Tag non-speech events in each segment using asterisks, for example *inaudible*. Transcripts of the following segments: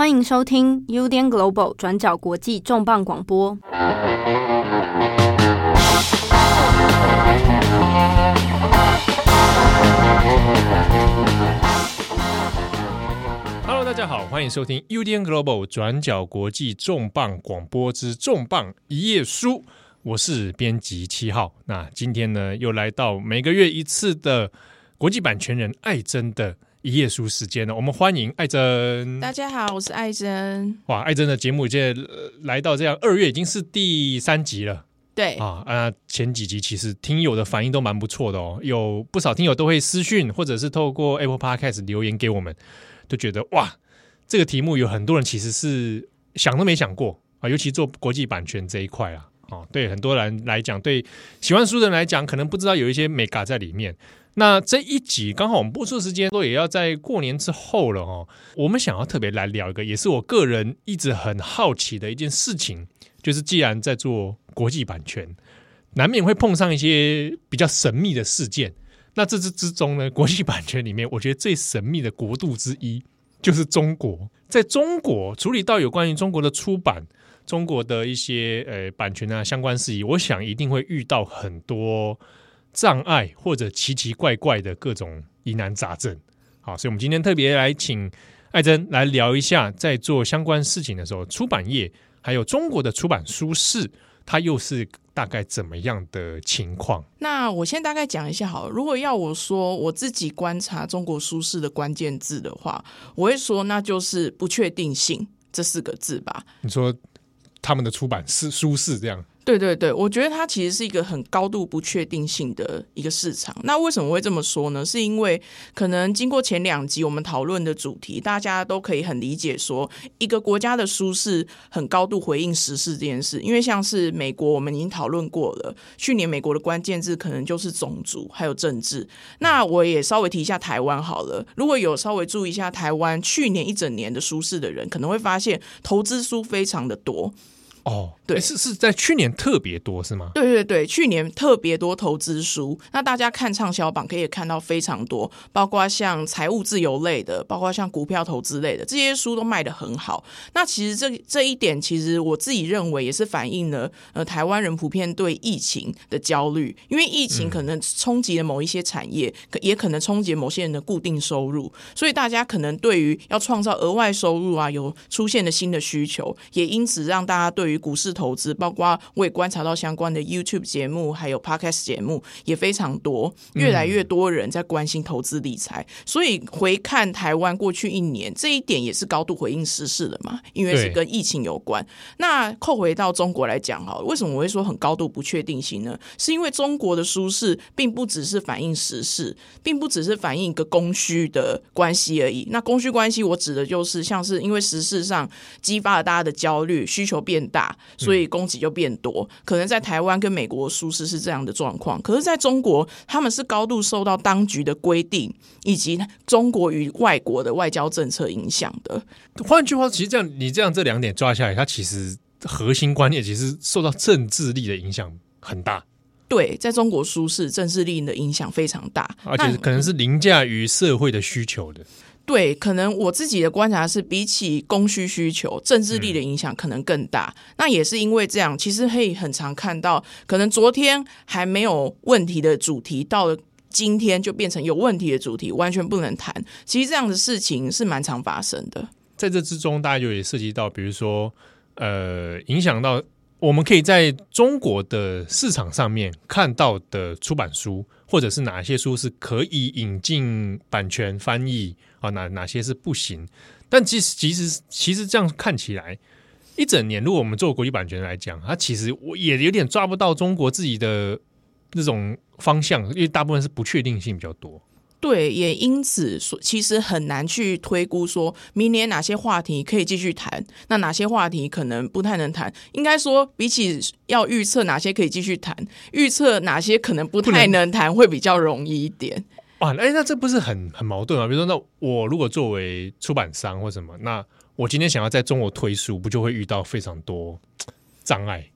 欢迎收听 UDN Global 转角国际重磅广播。Hello，大家好，欢迎收听 UDN Global 转角国际重磅广播之重磅一页书。我是编辑七号。那今天呢，又来到每个月一次的国际版权人艾珍的。一页书时间呢，我们欢迎艾珍。大家好，我是艾珍。哇，艾珍的节目现在来到这样二月已经是第三集了。对啊啊，前几集其实听友的反应都蛮不错的哦，有不少听友都会私讯或者是透过 Apple Podcast 留言给我们，都觉得哇，这个题目有很多人其实是想都没想过啊，尤其做国际版权这一块啊，啊，对很多人来讲，对喜欢书的人来讲，可能不知道有一些眉角在里面。那这一集刚好我们播出时间都也要在过年之后了哦。我们想要特别来聊一个，也是我个人一直很好奇的一件事情，就是既然在做国际版权，难免会碰上一些比较神秘的事件。那这之之中呢，国际版权里面，我觉得最神秘的国度之一就是中国。在中国处理到有关于中国的出版、中国的一些呃版权啊相关事宜，我想一定会遇到很多。障碍或者奇奇怪怪的各种疑难杂症，好，所以我们今天特别来请艾珍来聊一下，在做相关事情的时候，出版业还有中国的出版书市，它又是大概怎么样的情况？那我先大概讲一下好了，如果要我说我自己观察中国书市的关键字的话，我会说那就是不确定性这四个字吧。你说他们的出版是书市这样？对对对，我觉得它其实是一个很高度不确定性的一个市场。那为什么会这么说呢？是因为可能经过前两集我们讨论的主题，大家都可以很理解说，一个国家的书市很高度回应时事这件事。因为像是美国，我们已经讨论过了，去年美国的关键字可能就是种族还有政治。那我也稍微提一下台湾好了，如果有稍微注意一下台湾去年一整年的舒适的人，可能会发现投资书非常的多。哦，对，是是在去年特别多是吗？对对对，去年特别多投资书。那大家看畅销榜可以看到非常多，包括像财务自由类的，包括像股票投资类的，这些书都卖得很好。那其实这这一点，其实我自己认为也是反映了呃台湾人普遍对疫情的焦虑，因为疫情可能冲击了某一些产业，可、嗯、也可能冲击某些人的固定收入，所以大家可能对于要创造额外收入啊，有出现了新的需求，也因此让大家对于股市投资，包括我也观察到相关的 YouTube 节目，还有 Podcast 节目也非常多，越来越多人在关心投资理财。所以回看台湾过去一年，这一点也是高度回应时事的嘛，因为是跟疫情有关。那扣回到中国来讲哈，为什么我会说很高度不确定性呢？是因为中国的舒适并不只是反映时事，并不只是反映一个供需的关系而已。那供需关系，我指的就是像是因为时事上激发了大家的焦虑，需求变大。所以供给就变多，可能在台湾跟美国舒适是这样的状况，可是在中国，他们是高度受到当局的规定以及中国与外国的外交政策影响的。换句话，其实这样你这样这两点抓下来，它其实核心观念其实受到政治力的影响很大。对，在中国舒适，政治力的影响非常大，而且可能是凌驾于社会的需求的。对，可能我自己的观察是，比起供需需求，政治力的影响可能更大。嗯。那也是因为这样，其实可以很常看到，可能昨天还没有问题的主题，到了今天就变成有问题的主题，完全不能谈。其实这样的事情是蛮常发生的。在这之中，大家就也涉及到，比如说，呃，影响到。我们可以在中国的市场上面看到的出版书，或者是哪些书是可以引进版权翻译啊？哪哪些是不行？但其实其实其实这样看起来，一整年如果我们做国际版权来讲，它其实我也有点抓不到中国自己的那种方向，因为大部分是不确定性比较多。对，也因此说，其实很难去推估说明年哪些话题可以继续谈，那哪些话题可能不太能谈。应该说，比起要预测哪些可以继续谈，预测哪些可能不太能谈会比较容易一点。啊，哎，那这不是很很矛盾吗？比如说，那我如果作为出版商或什么，那我今天想要在中国推书，不就会遇到非常多障碍？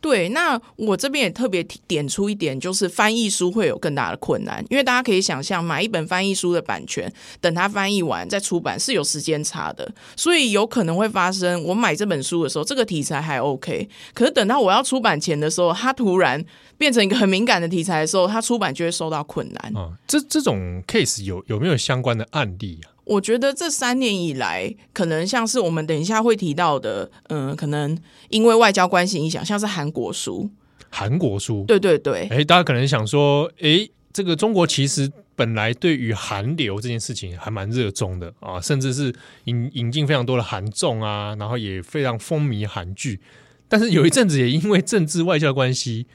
对，那我这边也特别点出一点，就是翻译书会有更大的困难，因为大家可以想象，买一本翻译书的版权，等它翻译完再出版是有时间差的，所以有可能会发生，我买这本书的时候，这个题材还 OK，可是等到我要出版前的时候，它突然变成一个很敏感的题材的时候，它出版就会受到困难。啊，这这种 case 有有没有相关的案例啊？我觉得这三年以来，可能像是我们等一下会提到的，嗯，可能因为外交关系影响，像是韩国书，韩国书，对对对，哎，大家可能想说，哎，这个中国其实本来对于韩流这件事情还蛮热衷的啊，甚至是引引进非常多的韩综啊，然后也非常风靡韩剧，但是有一阵子也因为政治外交关系，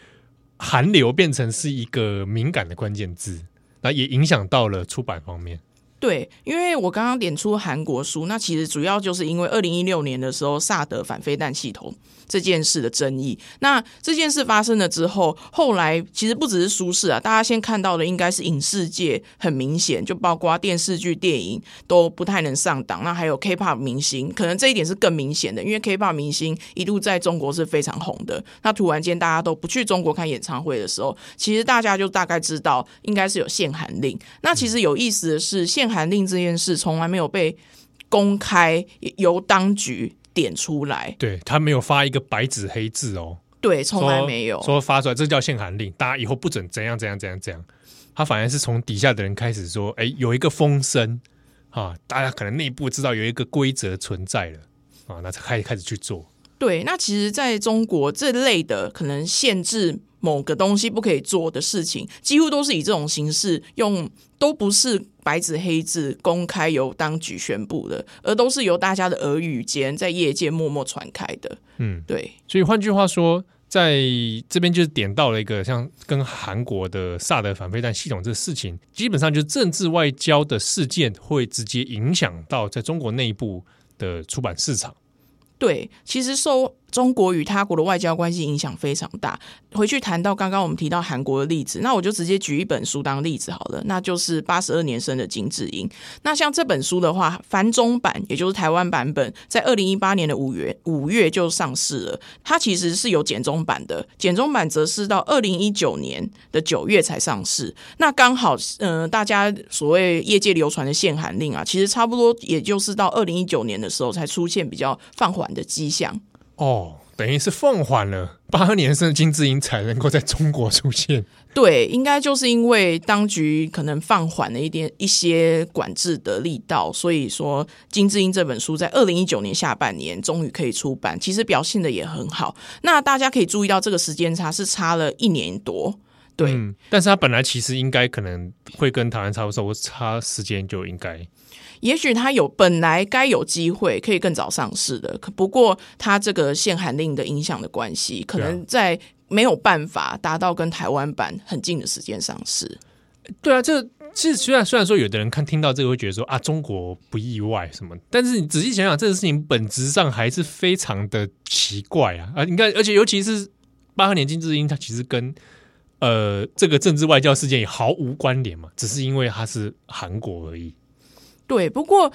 韩流变成是一个敏感的关键字，那也影响到了出版方面。对，因为我刚刚点出韩国书，那其实主要就是因为二零一六年的时候，萨德反飞弹系统这件事的争议。那这件事发生了之后，后来其实不只是书市啊，大家先看到的应该是影视界很明显，就包括电视剧、电影都不太能上档。那还有 K-pop 明星，可能这一点是更明显的，因为 K-pop 明星一度在中国是非常红的。那突然间大家都不去中国看演唱会的时候，其实大家就大概知道应该是有限韩令。那其实有意思的是。限韩令这件事从来没有被公开由当局点出来，对，他没有发一个白纸黑字哦，对，从来没有说，说发出来，这叫限韩令，大家以后不准怎样怎样怎样怎样。他反而是从底下的人开始说，哎，有一个风声啊，大家可能内部知道有一个规则存在了啊，那才开始开始去做。对，那其实在中国这类的可能限制。某个东西不可以做的事情，几乎都是以这种形式用，都不是白纸黑字公开由当局宣布的，而都是由大家的耳语间在业界默默传开的。嗯，对。所以换句话说，在这边就是点到了一个像跟韩国的萨德反飞弹系统这个事情，基本上就是政治外交的事件会直接影响到在中国内部的出版市场。对，其实受。中国与他国的外交关系影响非常大。回去谈到刚刚我们提到韩国的例子，那我就直接举一本书当例子好了，那就是八十二年生的金智英。那像这本书的话，繁中版也就是台湾版本，在二零一八年的五月五月就上市了。它其实是有简中版的，简中版则是到二零一九年的九月才上市。那刚好，嗯、大家所谓业界流传的限韩令啊，其实差不多也就是到二零一九年的时候才出现比较放缓的迹象。哦，等于是放缓了八年生的金智英才能够在中国出现。对，应该就是因为当局可能放缓了一点一些管制的力道，所以说金智英这本书在二零一九年下半年终于可以出版，其实表现的也很好。那大家可以注意到这个时间差是差了一年多，对。嗯，但是他本来其实应该可能会跟台湾差不多，差时间就应该。也许他有本来该有机会可以更早上市的，可不过他这个限韩令的影响的关系，可能在没有办法达到跟台湾版很近的时间上市。对啊，这其实虽然虽然说有的人看听到这个会觉得说啊，中国不意外什么，但是你仔细想想，这个事情本质上还是非常的奇怪啊啊！你看，而且尤其是八二年金智英，它其实跟呃这个政治外交事件也毫无关联嘛，只是因为它是韩国而已。对，不过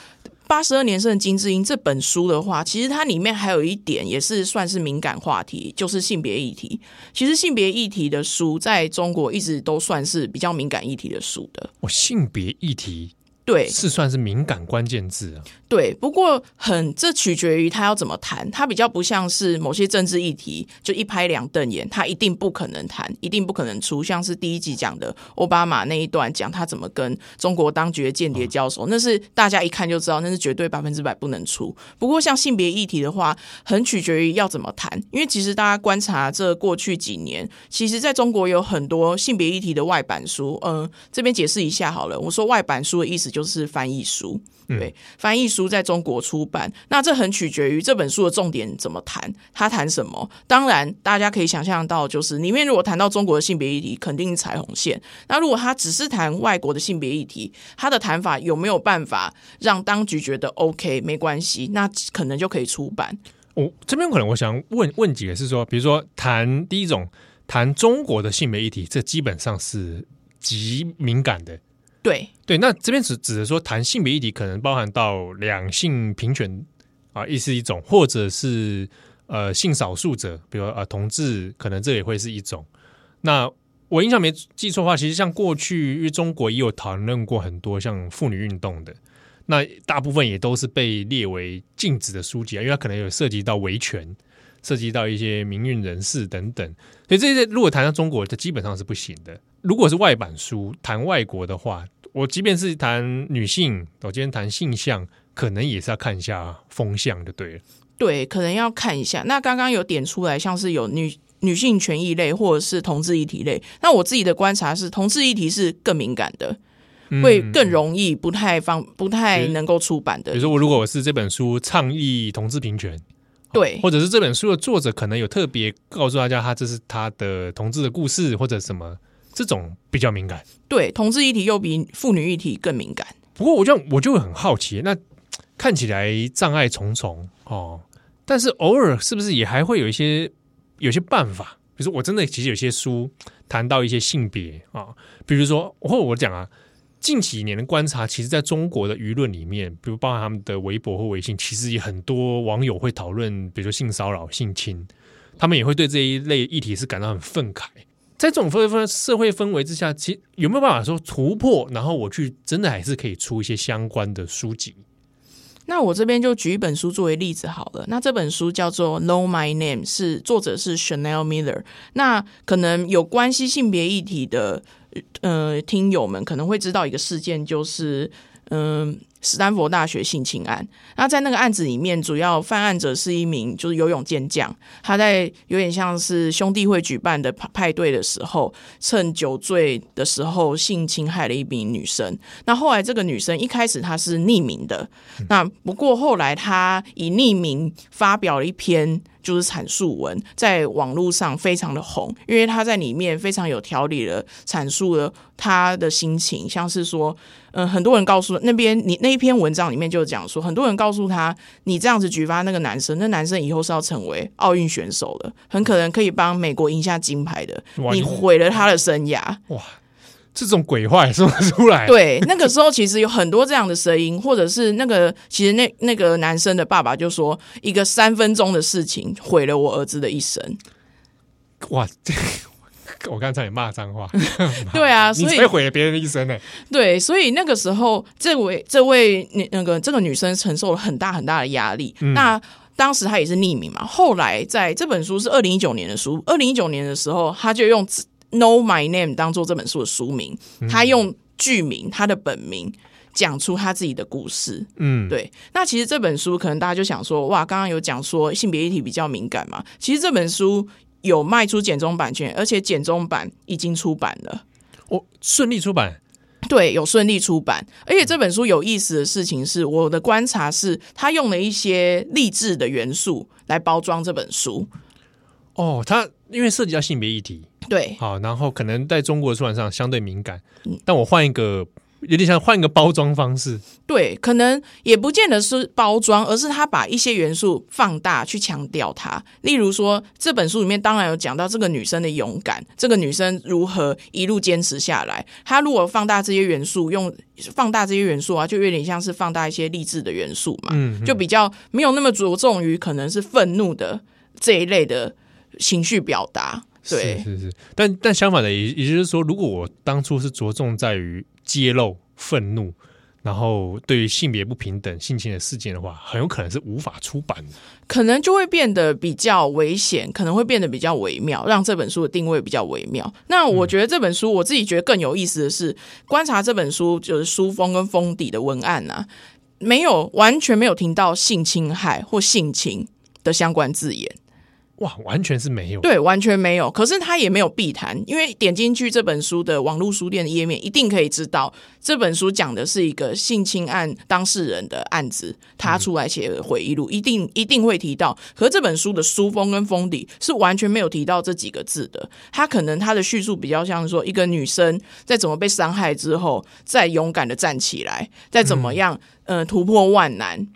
八十二年生的金智英这本书的话，其实它里面还有一点也是算是敏感话题，就是性别议题。其实性别议题的书在中国一直都算是比较敏感议题的书的。哦，性别议题。对，是算是敏感关键字啊。对，不过很这取决于他要怎么谈，他比较不像是某些政治议题，就一拍两瞪眼，他一定不可能谈，一定不可能出。像是第一集讲的奥巴马那一段，讲他怎么跟中国当局的间谍交手，哦，那是大家一看就知道，那是绝对百分之百不能出。不过像性别议题的话，很取决于要怎么谈，因为其实大家观察这过去几年，其实在中国有很多性别议题的外版书。嗯、呃，这边解释一下好了，我说外版书的意思就。就是翻译书，对，翻译书在中国出版，那这很取决于这本书的重点怎么谈，他谈什么？当然，大家可以想象到，就是里面如果谈到中国的性别议题，肯定是彩虹线。那如果他只是谈外国的性别议题，他的谈法有没有办法让当局觉得 OK 没关系？那可能就可以出版。哦，这边可能我想问问几个是说，比如说谈第一种谈中国的性别议题，这基本上是极敏感的。对对，那这边只指的说谈性别议题，可能包含到两性平权啊，亦是一种，或者是呃性少数者，比如呃同志，可能这也会是一种。那我印象没记错的话，其实像过去因为中国也有讨论过很多像妇女运动的，那大部分也都是被列为禁止的书籍啊，因为它可能有涉及到维权，涉及到一些民运人士等等，所以这些如果谈到中国，它基本上是不行的。如果是外版书谈外国的话，我即便是谈女性，我今天谈性向，可能也是要看一下风向就对了。对，可能要看一下。那刚刚有点出来，像是有女女性权益类，或者是同志议题类。那我自己的观察是，同志议题是更敏感的，嗯、会更容易不太方不太能够出版的。比如说，我如果我是这本书倡议同志平权，对，或者是这本书的作者可能有特别告诉大家，他这是他的同志的故事，或者什么。这种比较敏感，对，同志议题又比妇女议题更敏感。不过我就我就会很好奇，那 *tsk* 看起来障碍重重哦，但是偶尔是不是也还会有一些有些办法？比如说我真的其实有些书谈到一些性别啊、哦，比如说或我讲啊，近几年的观察，其实在中国的舆论里面，比如包含他们的微博或微信，其实也很多网友会讨论，比如说性骚扰、性侵，他们也会对这一类议题是感到很愤慨。在这种氛氛社会氛围之下，其实有没有办法说突破？然后我去真的还是可以出一些相关的书籍。那我这边就举一本书作为例子好了。那这本书叫做《Know My Name》，是作者是 Chanel Miller。那可能有关系性别议题的呃听友们可能会知道一个事件，就是嗯。史丹佛大学性侵案，那在那个案子里面，主要犯案者是一名就是游泳健将，他在有点像是兄弟会举办的派派对的时候，趁酒醉的时候性侵害了一名女生。那后来这个女生一开始她是匿名的，那不过后来她以匿名发表了一篇。就是阐述文在网络上非常的红，因为他在里面非常有条理的阐述了他的心情，像是说，嗯、很多人告诉那边你那一篇文章里面就讲说，很多人告诉他，你这样子举发那个男生，那男生以后是要成为奥运选手了，很可能可以帮美国赢下金牌的，你毁了他的生涯，哇！这种鬼话也说得出来？对，那个时候其实有很多这样的声音，或者是那个其实那那个男生的爸爸就说，一个三分钟的事情毁了我儿子的一生。哇，这我刚才也骂脏话。*laughs* *laughs* 对啊，所以你毁了别人的一生呢？*laughs* 对，所以那个时候，这位这位那那个这个女生承受了很大很大的压力。嗯、那当时她也是匿名嘛，后来在这本书是二零一九年的书，二零一九年的时候，她就用。Know My Name 当做这本书的书名，她用剧名，她的本名讲出他自己的故事。嗯，对。那其实这本书可能大家就想说，哇，刚刚有讲说性别议题比较敏感嘛？其实这本书有卖出简中版权，而且简中版已经出版了。我，顺利出版？对，有顺利出版。而且这本书有意思的事情是，我的观察是，他用了一些励志的元素来包装这本书。哦，他因为涉及到性别议题。对，好，然后可能在中国的出版上相对敏感，但我换一个，有点像换个包装方式。对，可能也不见得是包装，而是他把一些元素放大去强调它。例如说，这本书里面当然有讲到这个女生的勇敢，这个女生如何一路坚持下来。她如果放大这些元素，用放大这些元素啊，就有点像是放大一些励志的元素嘛，嗯，就比较没有那么着重于可能是愤怒的这一类的情绪表达。对，是是是，但但相反的，也也就是说，如果我当初是着重在于揭露愤怒，然后对于性别不平等、性侵的事件的话，很有可能是无法出版的，可能就会变得比较危险，可能会变得比较微妙，让这本书的定位比较微妙。那我觉得这本书，我自己觉得更有意思的是，观察这本书就是书封跟封底的文案啊，没有完全没有听到性侵害或性侵的相关字眼。哇，完全是没有，对，完全没有。可是他也没有避谈，因为点进去这本书的网络书店的页面，一定可以知道这本书讲的是一个性侵案当事人的案子，他出来写的回忆录，嗯、一定一定会提到。可是这本书的书封跟封底是完全没有提到这几个字的。他可能他的叙述比较像说，一个女生在怎么被伤害之后，再勇敢的站起来，再怎么样，嗯、呃，突破万难。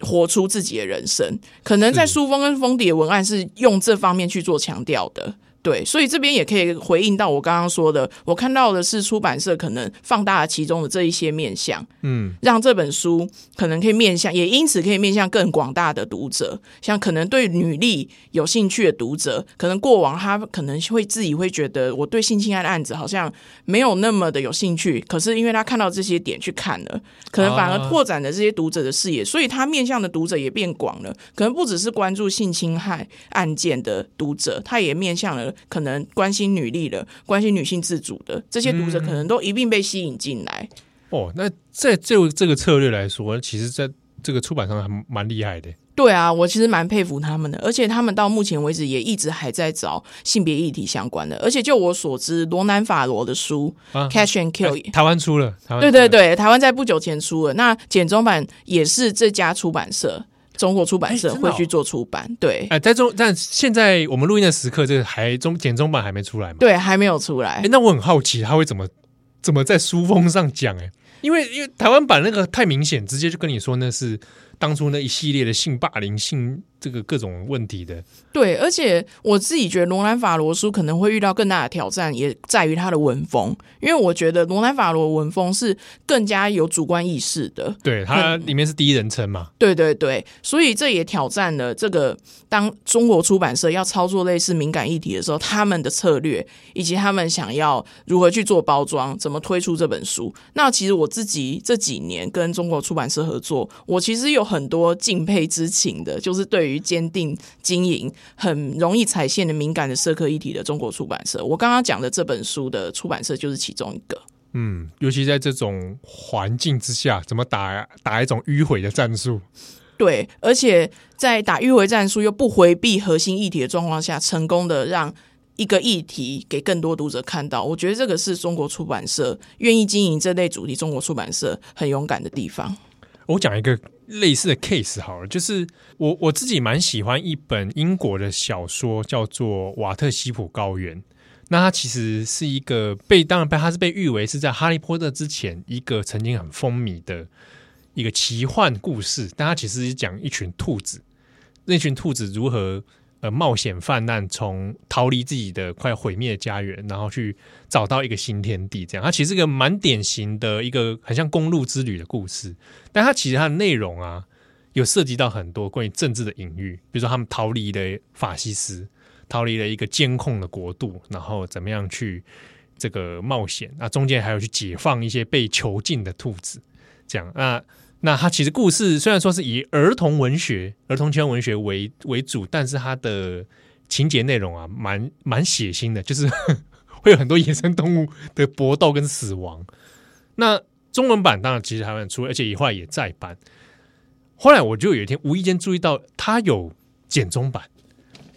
活出自己的人生，可能在书封跟封底的文案是用这方面去做强调的。对，所以这边也可以回应到我刚刚说的，我看到的是出版社可能放大了其中的这一些面向，嗯，让这本书可能可以面向，也因此可以面向更广大的读者，像可能对女力有兴趣的读者，可能过往他可能会自己会觉得我对性侵害的案子好像没有那么的有兴趣，可是因为他看到这些点去看了，可能反而拓展了这些读者的视野，所以他面向的读者也变广了，可能不只是关注性侵害案件的读者，他也面向了。可能关心女力的、关心女性自主的这些读者，可能都一并被吸引进来。嗯。哦，那在就这个策略来说，其实在这个出版上还蛮厉害的。对啊，我其实蛮佩服他们的，而且他们到目前为止也一直还在找性别议题相关的。而且就我所知，罗南法罗的书《Catch and Kill》台湾出了，台湾对对对，台湾在不久前出了。那简中版也是这家出版社。中国出版社会去做出版，欸哦、对，哎，在中，但现在我们录音的时刻，这个还中简中版还没出来吗？对，还没有出来。哎、欸，那我很好奇，他会怎么怎么在书封上讲？哎，因为因为台湾版那个太明显，直接就跟你说那是当初那一系列的性霸凌、性这个各种问题的。对，而且我自己觉得罗兰法罗书可能会遇到更大的挑战，也在于他的文风，因为我觉得罗兰法罗文风是更加有主观意识的。对，它里面是第一人称嘛。对对对，所以这也挑战了这个当中国出版社要操作类似敏感议题的时候，他们的策略以及他们想要如何去做包装，怎么推出这本书。那其实我自己这几年跟中国出版社合作，我其实有很多敬佩之情的，就是对于坚定经营。很容易踩线的敏感的社科议题的中国出版社，我刚刚讲的这本书的出版社就是其中一个。嗯，尤其在这种环境之下，怎么打打一种迂回的战术？对，而且在打迂回战术又不回避核心议题的状况下，成功的让一个议题给更多读者看到。我觉得这个是中国出版社愿意经营这类主题，中国出版社很勇敢的地方。我讲一个。类似的 case 好了，就是我我自己蛮喜欢一本英国的小说，叫做《瓦特西普高原》。那它其实是一个被当然被它是被誉为是在《哈利波特》之前一个曾经很风靡的一个奇幻故事。但它其实是讲一群兔子，那群兔子如何。呃，冒险犯难，从逃离自己的快毁灭的家园，然后去找到一个新天地。这样，它其实是一个蛮典型的一个很像公路之旅的故事。但它其实它的内容啊，有涉及到很多关于政治的隐喻，比如说他们逃离了法西斯，逃离了一个监控的国度，然后怎么样去这个冒险。那中间还有去解放一些被囚禁的兔子，这样那。那它其实故事虽然说是以儿童文学、儿童圈文学为为主，但是它的情节内容啊，蛮蛮血腥的，就是 *laughs* 会有很多野生动物的搏斗跟死亡。那中文版当然其实还蛮出，而且以后也再版。后来我就有一天无意间注意到，它有简中版，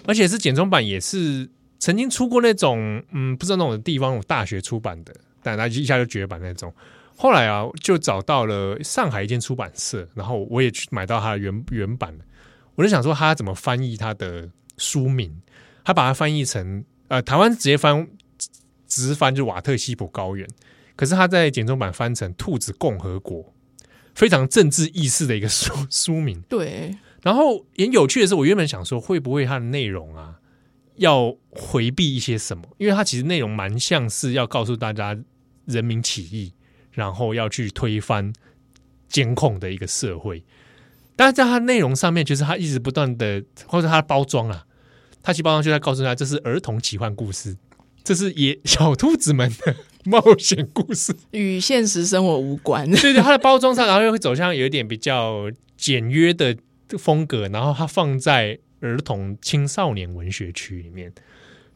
而且是简中版，也是曾经出过那种嗯，不知道那种地方有大学出版的，但它一下就绝版那种。后来啊，就找到了上海一间出版社，然后我也去买到它的原原版。我就想说，他怎么翻译它的书名？他把它翻译成呃，台湾直接翻直翻就瓦特西普高原，可是他在简中版翻成《兔子共和国》，非常政治意识的一个书 *laughs* 书名。对。然后也有趣的是，我原本想说，会不会它的内容啊要回避一些什么？因为它其实内容蛮像是要告诉大家人民起义。然后要去推翻监控的一个社会，但是在它内容上面，就是它一直不断的，或者它的包装啊，它其实包装就在告诉他，这是儿童奇幻故事，这是野 *laughs* 小兔子们的冒险故事，与现实生活无关。对对，它的包装上，然后又会走向有一点比较简约的风格，然后它放在儿童青少年文学区里面，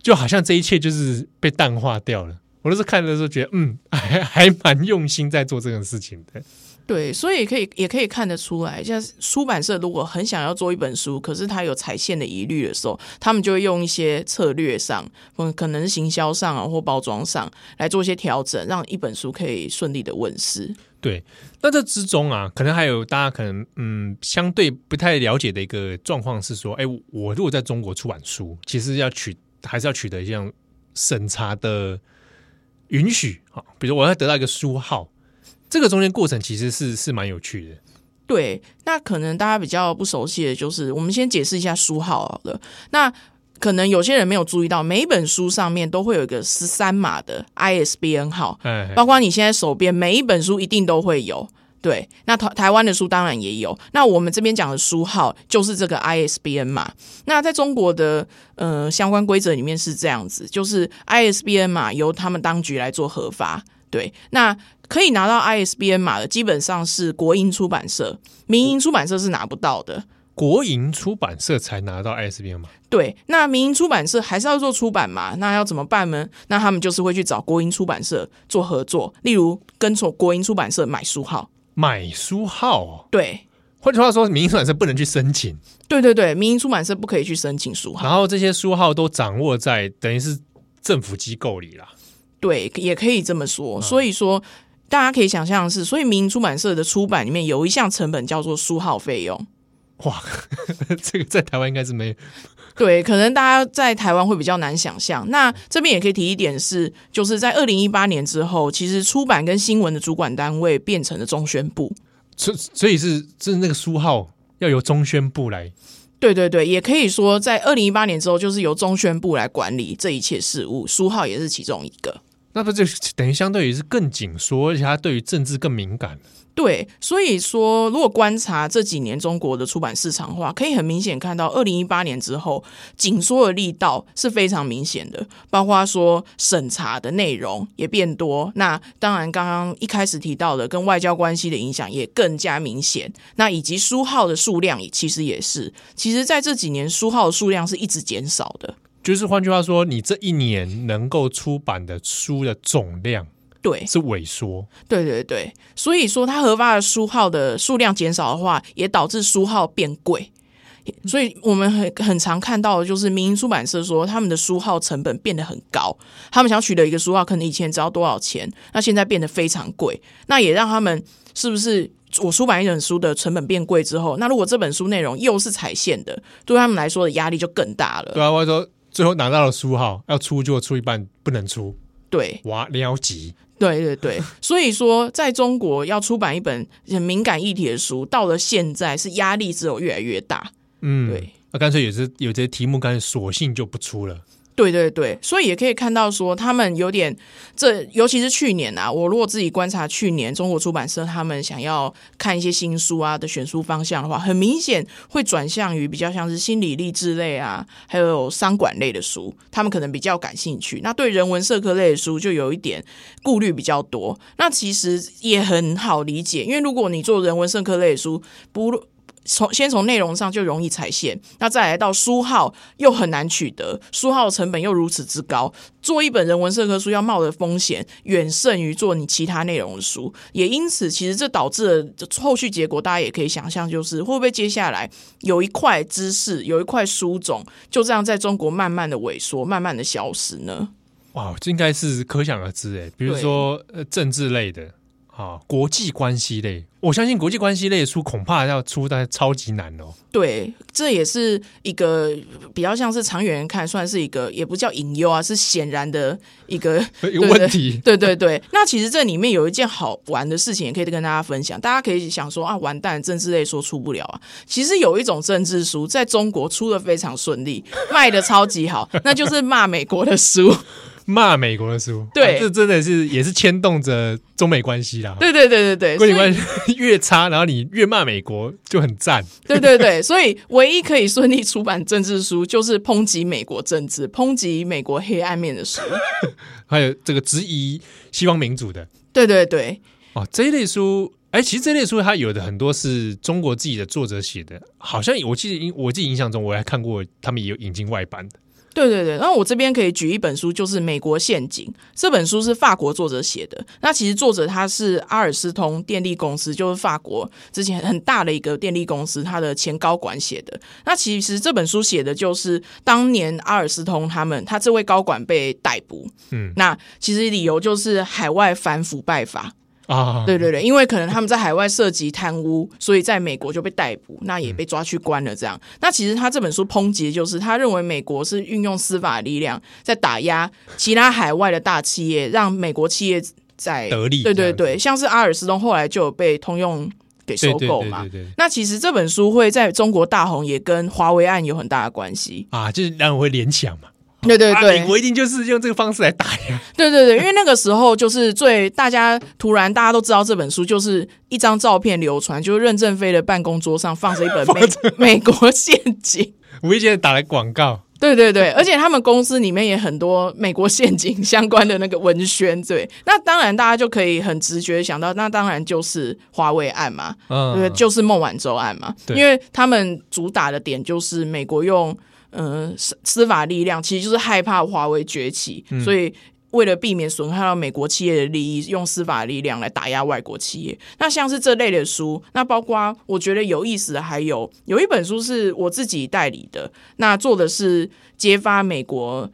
就好像这一切就是被淡化掉了。我都是看的时候觉得，嗯，*laughs* 还还蛮用心在做这种事情的。对，所以可以也可以看得出来，像出版社如果很想要做一本书，可是他有踩线的疑虑的时候，他们就会用一些策略上，嗯可能行销上啊或包装上来做一些调整，让一本书可以顺利的问世。对，那这之中啊，可能还有大家可能嗯相对不太了解的一个状况是说，哎，我如果在中国出版书，其实要取还是要取得一样审查的。允许啊，比如我要得到一个书号，这个中间过程其实是是蛮有趣的。对，那可能大家比较不熟悉的就是，我们先解释一下书号好了。那可能有些人没有注意到，每一本书上面都会有一个十三码的 ISBN 号，哎，包括你现在手边每一本书一定都会有。对，那台台湾的书当然也有。那我们这边讲的书号就是这个 ISBN 码。那在中国的呃相关规则里面是这样子，就是 ISBN 码由他们当局来做核发。对，那可以拿到 ISBN 码的基本上是国营出版社，民营出版社是拿不到的。国营出版社才拿到 ISBN 码。对，那民营出版社还是要做出版嘛？那要怎么办呢？那他们就是会去找国营出版社做合作，例如跟从国营出版社买书号。买书号哦，对，换句话说，民营出版社不能去申请。对对对，民营出版社不可以去申请书号，然后这些书号都掌握在等于是政府机构里啦。对，也可以这么说。所以说，大家可以想象的是，所以民营出版社的出版里面有一项成本叫做书号费用。哇，*laughs* 这个在台湾应该是没有。对，可能大家在台湾会比较难想象。那这边也可以提一点是，就是在二零一八年之后，其实出版跟新闻的主管单位变成了中宣部，所所以是是那个书号要由中宣部来。对对对，也可以说在二零一八年之后，就是由中宣部来管理这一切事务，书号也是其中一个。那不就等于相对于是更紧缩，而且它对于政治更敏感。对，所以说，如果观察这几年中国的出版市场的话，可以很明显看到，二零一八年之后紧缩的力道是非常明显的，包括说审查的内容也变多。那当然，刚刚一开始提到的跟外交关系的影响也更加明显。那以及书号的数量其实也是，其实在这几年书号的数量是一直减少的。就是换句话说，你这一年能够出版的书的总量。对，是萎缩。对对对，所以说它核发的书号的数量减少的话，也导致书号变贵。所以我们很很常看到的就是民营出版社说他们的书号成本变得很高，他们想取得一个书号，可能以前只要多少钱，那现在变得非常贵。那也让他们是不是我出版一本书的成本变贵之后，那如果这本书内容又是踩线的，对他们来说的压力就更大了。对啊，或者说最后拿到了书号要出就出一半，不能出。对，哇，撩急。对对对，*laughs* 所以说，在中国要出版一本很敏感议题的书，到了现在是压力只有越来越大。嗯，对，那干脆有些有些题目，干脆索性就不出了。对对对，所以也可以看到说，他们有点这，尤其是去年啊，我如果自己观察去年中国出版社他们想要看一些新书啊的选书方向的话，很明显会转向于比较像是心理励志类啊，还有商管类的书，他们可能比较感兴趣。那对人文社科类的书就有一点顾虑比较多。那其实也很好理解，因为如果你做人文社科类的书，不。从先从内容上就容易踩线，那再来到书号又很难取得，书号成本又如此之高，做一本人文社科书要冒的风险远胜于做你其他内容的书，也因此其实这导致了后续结果，大家也可以想象，就是会不会接下来有一块知识，有一块书种就这样在中国慢慢的萎缩，慢慢的消失呢？哇，这应该是可想而知诶，比如说呃政治类的。啊，国际关系类，我相信国际关系类的书恐怕要出，但超级难哦。对，这也是一个比较像是长远看，算是一个也不叫隐忧啊，是显然的一个 *laughs* 一个问题。*laughs* 对对对，那其实这里面有一件好玩的事情，也可以跟大家分享。大家可以想说啊，完蛋，政治类说出不了啊。其实有一种政治书在中国出的非常顺利，卖的超级好，那就是骂美国的书。骂美国的书，对、啊，这真的是也是牵动着中美关系啦。对对对对对，关系越差，然后你越骂美国就很赞。对对对，*laughs* 所以唯一可以顺利出版政治书，就是抨击美国政治、抨击美国黑暗面的书，*laughs* 还有这个质疑西方民主的。对对对，哦，这一类书，哎，其实这类书它有的很多是中国自己的作者写的，好像我记得，我记得印象中我还看过，他们也有引进外版的。对对对，那我这边可以举一本书，就是《美国陷阱》这本书是法国作者写的。那其实作者他是阿尔斯通电力公司，就是法国之前很大的一个电力公司，他的前高管写的。那其实这本书写的就是当年阿尔斯通他们，他这位高管被逮捕。嗯，那其实理由就是海外反腐败法。啊，对对对，因为可能他们在海外涉及贪污，所以在美国就被逮捕，那也被抓去关了。这样，那其实他这本书抨击的就是他认为美国是运用司法力量在打压其他海外的大企业，让美国企业在得利。对对对，像是阿尔斯通后来就有被通用给收购嘛。对对对对对，那其实这本书会在中国大红，也跟华为案有很大的关系啊，就是让我会联想嘛。对对对，我一定就是用这个方式来打呀。*laughs* 对对对，因为那个时候就是最大家突然大家都知道这本书，就是一张照片流传，就是任正非的办公桌上放着一本美 *laughs* 美国陷阱，无意间打了广告。对对对，而且他们公司里面也很多美国陷阱相关的那个文宣。对，那当然大家就可以很直觉想到，那当然就是华为案嘛，嗯，对，就是孟晚舟案嘛，因为他们主打的点就是美国用。嗯，司司法力量其实就是害怕华为崛起，嗯、所以为了避免损害到美国企业的利益，用司法力量来打压外国企业。那像是这类的书，那包括我觉得有意思的还有有一本书是我自己代理的，那做的是揭发美国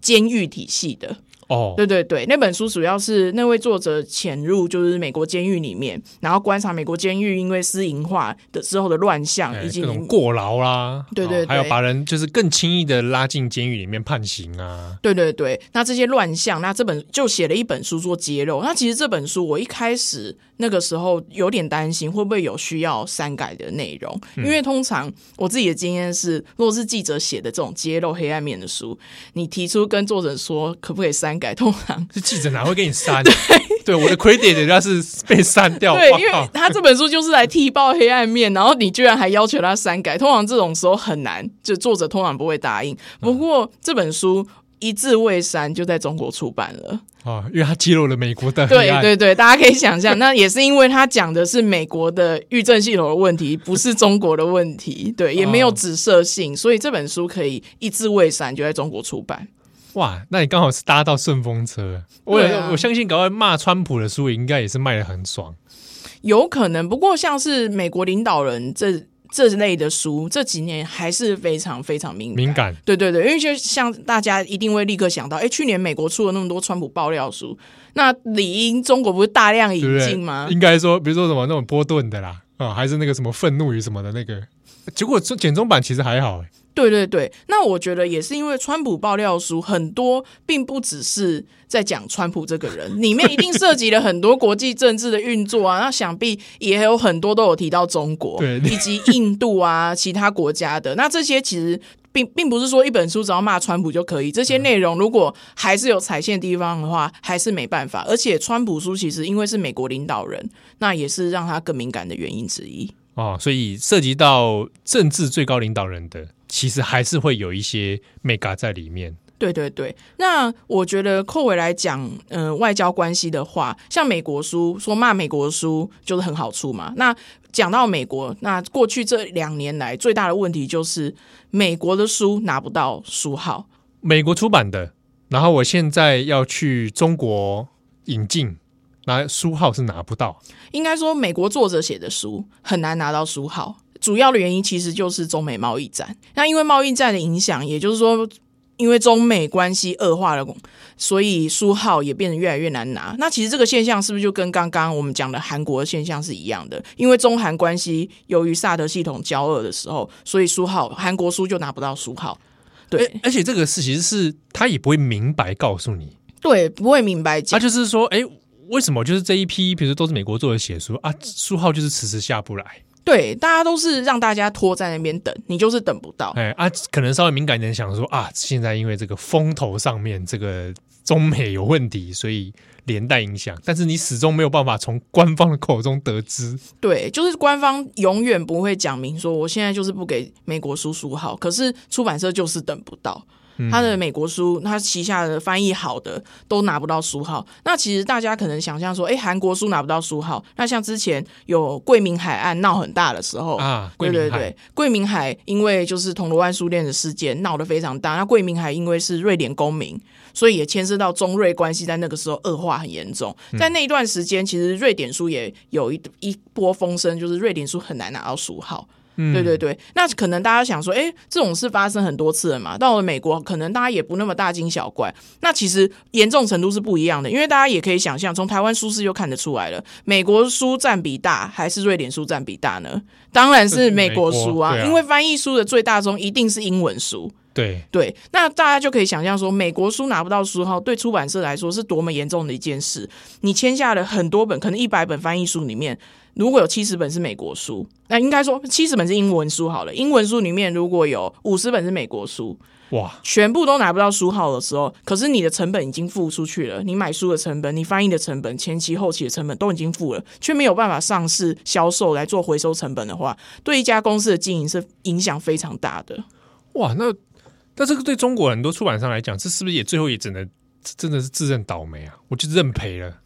监狱体系的。哦，对对对，那本书主要是那位作者潜入就是美国监狱里面，然后观察美国监狱因为私营化的之后的乱象，以及各种过劳啦，对对对，还有把人就是更轻易的拉进监狱里面判刑啊，对对对，那这些乱象，那这本就写了一本书做揭露。那其实这本书我一开始那个时候有点担心会不会有需要删改的内容，因为通常我自己的经验是，如果是记者写的这种揭露黑暗面的书，你提出跟作者说可不可以删。改通常是记者哪会给你删？*laughs* 对，对，我的 credit 人家是被删掉。对，因为他这本书就是来踢爆黑暗面，然后你居然还要求他删改，通常这种时候很难，就作者通常不会答应。不过这本书一字未删，就在中国出版了啊，因为他揭露了美国的。对对对，大家可以想象，那也是因为他讲的是美国的狱政系统的问题，不是中国的问题。对，也没有指涉性，所以这本书可以一字未删，就在中国出版。哇，那你刚好是搭到顺风车。我、啊、我相信，搞快骂川普的书应该也是卖的很爽。有可能，不过像是美国领导人这这类的书，这几年还是非常非常敏感。敏感，对对对，因为就像大家一定会立刻想到，哎，去年美国出了那么多川普爆料书，那理应中国不是大量引进吗？对对，应该说，比如说什么那种波顿的啦，啊，还是那个什么愤怒与什么的那个，结果简中版其实还好。对对对，那我觉得也是因为川普爆料书很多，并不只是在讲川普这个人，里面一定涉及了很多国际政治的运作啊。那想必也有很多都有提到中国，*laughs* 以及印度啊其他国家的。那这些其实并并不是说一本书只要骂川普就可以，这些内容如果还是有踩线地方的话，还是没办法。而且川普书其实因为是美国领导人，那也是让他更敏感的原因之一。哦，所以涉及到政治最高领导人的。其实还是会有一些眉角在里面。对对对，那我觉得扣回来讲，嗯、呃，外交关系的话，像美国书说骂美国书就是很好处嘛。那讲到美国，那过去这两年来最大的问题就是美国的书拿不到书号，美国出版的，然后我现在要去中国引进，拿书号是拿不到。应该说，美国作者写的书很难拿到书号。主要的原因其实就是中美贸易战。那因为贸易战的影响，也就是说，因为中美关系恶化了，所以书号也变得越来越难拿。那其实这个现象是不是就跟刚刚我们讲的韩国的现象是一样的？因为中韩关系由于萨德系统交恶的时候，所以书号韩国书就拿不到书号。对，而且这个事其实是他也不会明白告诉你，对，不会明白讲。他就是说，哎，为什么就是这一批，比如说都是美国作者写书啊，书号就是迟迟下不来。对，大家都是让大家拖在那边等，你就是等不到。哎啊，可能稍微敏感一点，想说啊，现在因为这个风头上面这个中美有问题，所以连带影响。但是你始终没有办法从官方的口中得知。对，就是官方永远不会讲明说，我现在就是不给美国叔叔好，可是出版社就是等不到。他的美国书，他旗下的翻译好的都拿不到书号。那其实大家可能想象说，哎，韩国书拿不到书号，那像之前有桂明海岸闹很大的时候啊，对对对，桂明海因为就是铜锣湾书店的事件闹得非常大。那桂明海因为是瑞典公民，所以也牵涉到中瑞关系，在那个时候恶化很严重。在那一段时间，其实瑞典书也有一一波风声，就是瑞典书很难拿到书号。对对对，那可能大家想说，哎，这种事发生很多次了嘛，到了美国，可能大家也不那么大惊小怪。那其实严重程度是不一样的，因为大家也可以想象，从台湾书市就看得出来了，美国书占比大还是瑞典书占比大呢？当然是美国书啊，啊因为翻译书的最大宗一定是英文书。对对，那大家就可以想象说，美国书拿不到书号，对出版社来说是多么严重的一件事。你签下了很多本，可能一百本翻译书里面，如果有七十本是美国书，那应该说七十本是英文书好了。英文书里面如果有五十本是美国书。哇！全部都拿不到书号的时候，可是你的成本已经付出去了，你买书的成本、你翻译的成本、前期后期的成本都已经付了，却没有办法上市销售来做回收成本的话，对一家公司的经营是影响非常大的。哇，那那这个对中国很多出版商来讲，这是不是也最后也只能真的是自认倒霉啊？我就认赔了。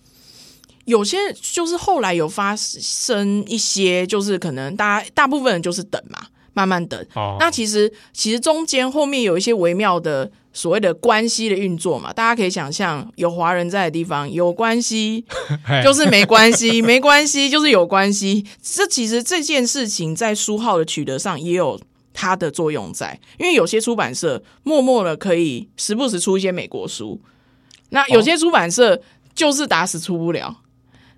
有些就是后来有发生一些，就是可能大家大部分人就是等嘛。慢慢等，哦、那其实其实中间后面有一些微妙的所谓的关系的运作嘛，大家可以想象，有华人在的地方有关系 *laughs* 就是没关系，*laughs* 没关系就是有关系。这其实这件事情在书号的取得上也有它的作用在，因为有些出版社默默的可以时不时出一些美国书，那有些出版社就是打死出不了。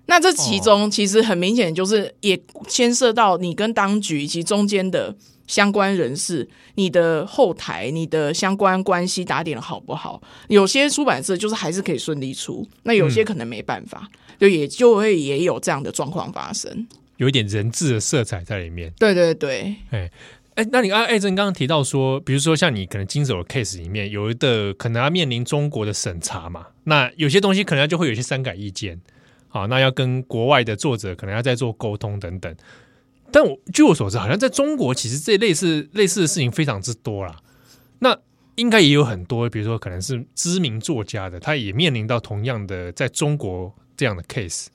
那这其中其实很明显，就是也牵涉到你跟当局以及中间的相关人士，你的后台、你的相关关系打点的好不好？有些出版社就是还是可以顺利出，那有些可能没办法，嗯、就也就会也有这样的状况发生，有一点人质的色彩在里面。对对对，哎哎，那你刚艾珍刚刚提到说，比如说像你可能经手的 case 里面有一个可能要面临中国的审查嘛，那有些东西可能就会有些删改意见。好，那要跟国外的作者可能要再做沟通等等，但我据我所知，好像在中国其实这类似类似的事情非常之多啦。那应该也有很多，比如说可能是知名作家的，他也面临到同样的在中国这样的 case。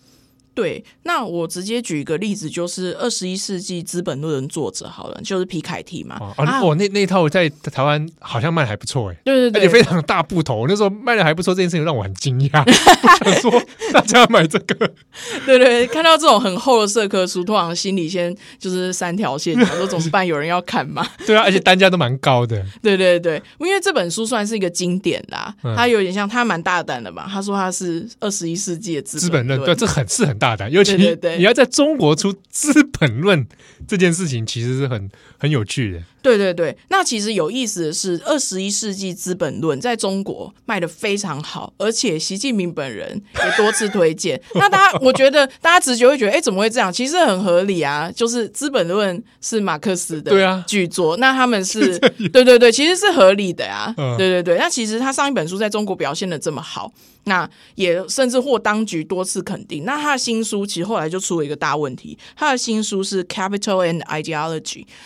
对，那我直接举一个例子，就是《二十一世纪资本论》作者好了，就是皮凯蒂嘛。哦，啊、哦那那套在台湾好像卖的还不错哎。对对对，而且非常大部头，那时候卖的还不错，这件事情让我很惊讶。*laughs* 我想说大家买这个，*laughs* 对对，看到这种很厚的社科书，通常心里先就是三条线，想说怎么办？有人要看吗？*laughs* 对啊，而且单价都蛮高的。对对对，因为这本书算是一个经典啦，嗯、它有点像，它蛮大胆的嘛。他说他是二十一世纪的资本论，对，这很是很。大胆，尤其你要在中国出《资本论》这件事情，其实是很很有趣的。对对对，那其实有意思的是，《二十一世纪资本论》在中国卖的非常好，而且习近平本人也多次推荐。那大家，我觉得大家直觉会觉得，哎，怎么会这样？其实很合理啊，就是《资本论》是马克思的巨作，那他们是，*laughs* 对对对，其实是合理的呀。嗯、对对对，那其实他上一本书在中国表现的这么好，那也甚至获当局多次肯定。那他的新书其实后来就出了一个大问题，他的新书是《Capital and Ideology》，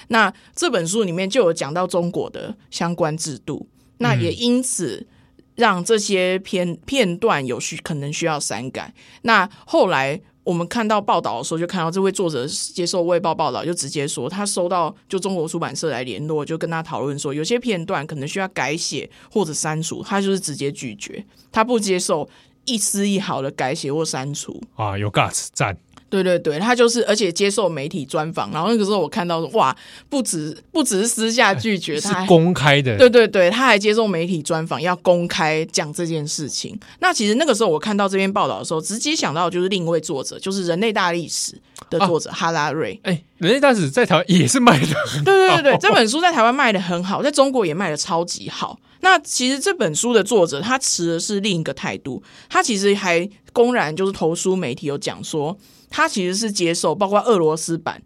那这本书。里面就有讲到中国的相关制度，那也因此让这些片片段有需可能需要删改。那后来我们看到报道的时候，就看到这位作者接受《卫报》报道，就直接说他收到就中国出版社来联络，就跟他讨论说有些片段可能需要改写或者删除，他就是直接拒绝，他不接受一丝一毫的改写或删除。啊，有 guts 赞。对对对，他就是，而且接受媒体专访，然后那个时候我看到说，哇，不止不只是私下拒绝，他是公开的。对对对，他还接受媒体专访，要公开讲这件事情。那其实那个时候我看到这篇报道的时候，直接想到就是另一位作者，就是《人类大历史》的作者、啊、哈拉瑞。哎，《人类大历史》在台湾也是卖的对对对对，这本书在台湾卖的很好，在中国也卖的超级好。那其实这本书的作者他持的是另一个态度，他其实还公然就是投书媒体有讲说。他其实是接受，包括俄罗斯版，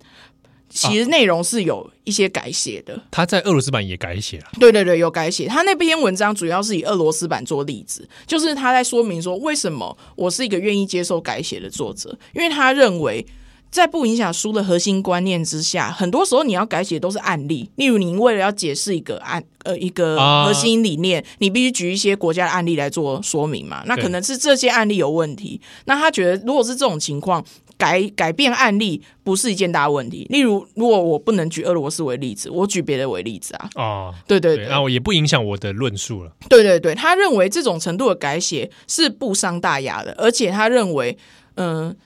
其实内容是有一些改写的。他在俄罗斯版也改写了。对对对，有改写。他那篇文章主要是以俄罗斯版做例子，就是他在说明说，为什么我是一个愿意接受改写的作者，因为他认为。在不影响书的核心观念之下，很多时候你要改写都是案例。例如，你为了要解释一个案呃一个核心理念，啊、你必须举一些国家的案例来做说明嘛。那可能是这些案例有问题。那他觉得，如果是这种情况，改改变案例不是一件大问题。例如，如果我不能举俄罗斯为例子，我举别的为例子啊。哦，对对对，那我也不影响我的论述了。对对对，他认为这种程度的改写是不伤大雅的，而且他认为，嗯、呃。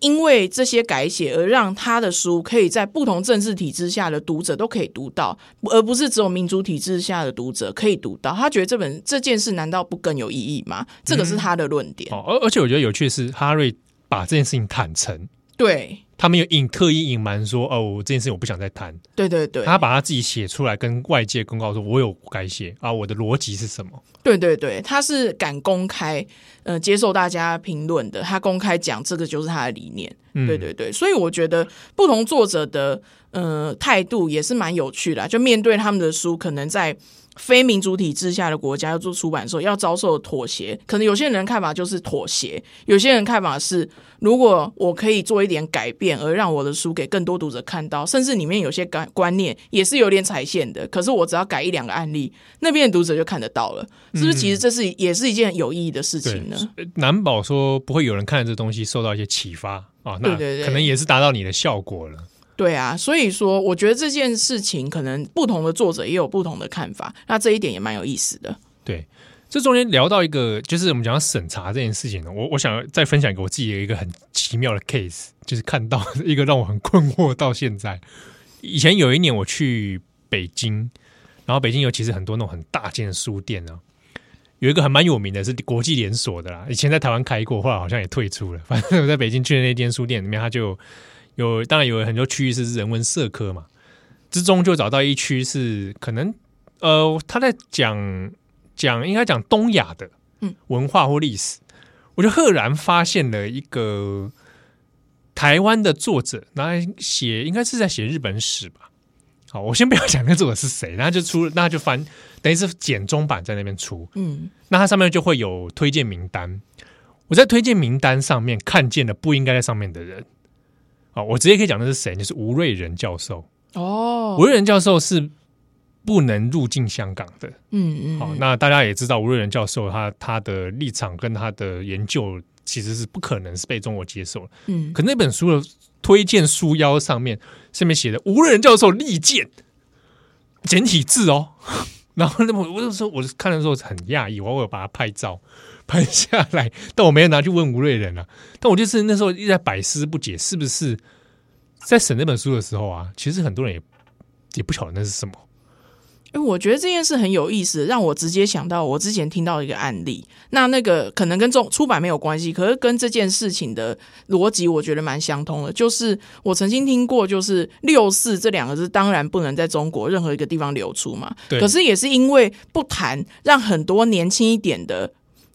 因为这些改写而让他的书可以在不同政治体制下的读者都可以读到，而不是只有民主体制下的读者可以读到。他觉得这本这件事难道不更有意义吗？这个是他的论点。嗯、哦，而而且我觉得有趣的是，哈瑞把这件事情坦诚，对。他没有隐刻意隐瞒说哦，这件事情我不想再谈。对对对，他把他自己写出来，跟外界公告说，我有改写啊，我的逻辑是什么？对对对，他是敢公开呃接受大家评论的，他公开讲这个就是他的理念。嗯、对对对，所以我觉得不同作者的呃态度也是蛮有趣的，就面对他们的书，可能在。非民主体制下的国家要做出版的时候，要遭受妥协。可能有些人的看法就是妥协，有些人看法是，如果我可以做一点改变，而让我的书给更多读者看到，甚至里面有些观观念也是有点踩线的。可是我只要改一两个案例，那边的读者就看得到了，是不是？其实这是也是一件有意义的事情呢。难保说不会有人看这东西受到一些启发啊，那可能也是达到你的效果了。对对啊，所以说我觉得这件事情可能不同的作者也有不同的看法，那这一点也蛮有意思的。对，这中间聊到一个，就是我们讲到审查这件事情呢，我我想再分享给我自己的一个很奇妙的 case，就是看到一个让我很困惑到现在。以前有一年我去北京，然后北京有其实很多那种很大件的书店呢，有一个还蛮有名的是国际连锁的啦，以前在台湾开过，后来好像也退出了。反正我在北京去的那间书店里面，他就。有，当然有很多区域是人文社科嘛，之中就找到一区是可能，呃，他在讲讲应该讲东亚的嗯文化或历史，嗯、我就赫然发现了一个台湾的作者，拿来写，应该是在写日本史吧。好，我先不要讲那作者是谁，那就出，那就翻，等于是简中版在那边出，嗯，那它上面就会有推荐名单，我在推荐名单上面看见了不应该在上面的人。好，我直接可以讲的是谁？就是吴瑞仁教授哦。吴瑞仁教授是不能入境香港的。嗯嗯。好，那大家也知道吴瑞仁教授他他的立场跟他的研究其实是不可能是被中国接受的。嗯。可那本书的推荐书腰上面上面写的吴瑞仁教授力荐简体字哦。*laughs* 然后那么我就说，我看的时候很讶异，我我有把它拍照。拍下来，但我没有拿去问吴瑞仁啊。*laughs* 但我就是那时候一直在百思不解，是不是在审那本书的时候啊？其实很多人也也不晓得那是什么。哎，我觉得这件事很有意思，让我直接想到我之前听到一个案例。那那个可能跟中出版没有关系，可是跟这件事情的逻辑，我觉得蛮相通的。就是我曾经听过，就是“六四”这两个字当然不能在中国任何一个地方流出嘛。对。可是也是因为不谈，让很多年轻一点的。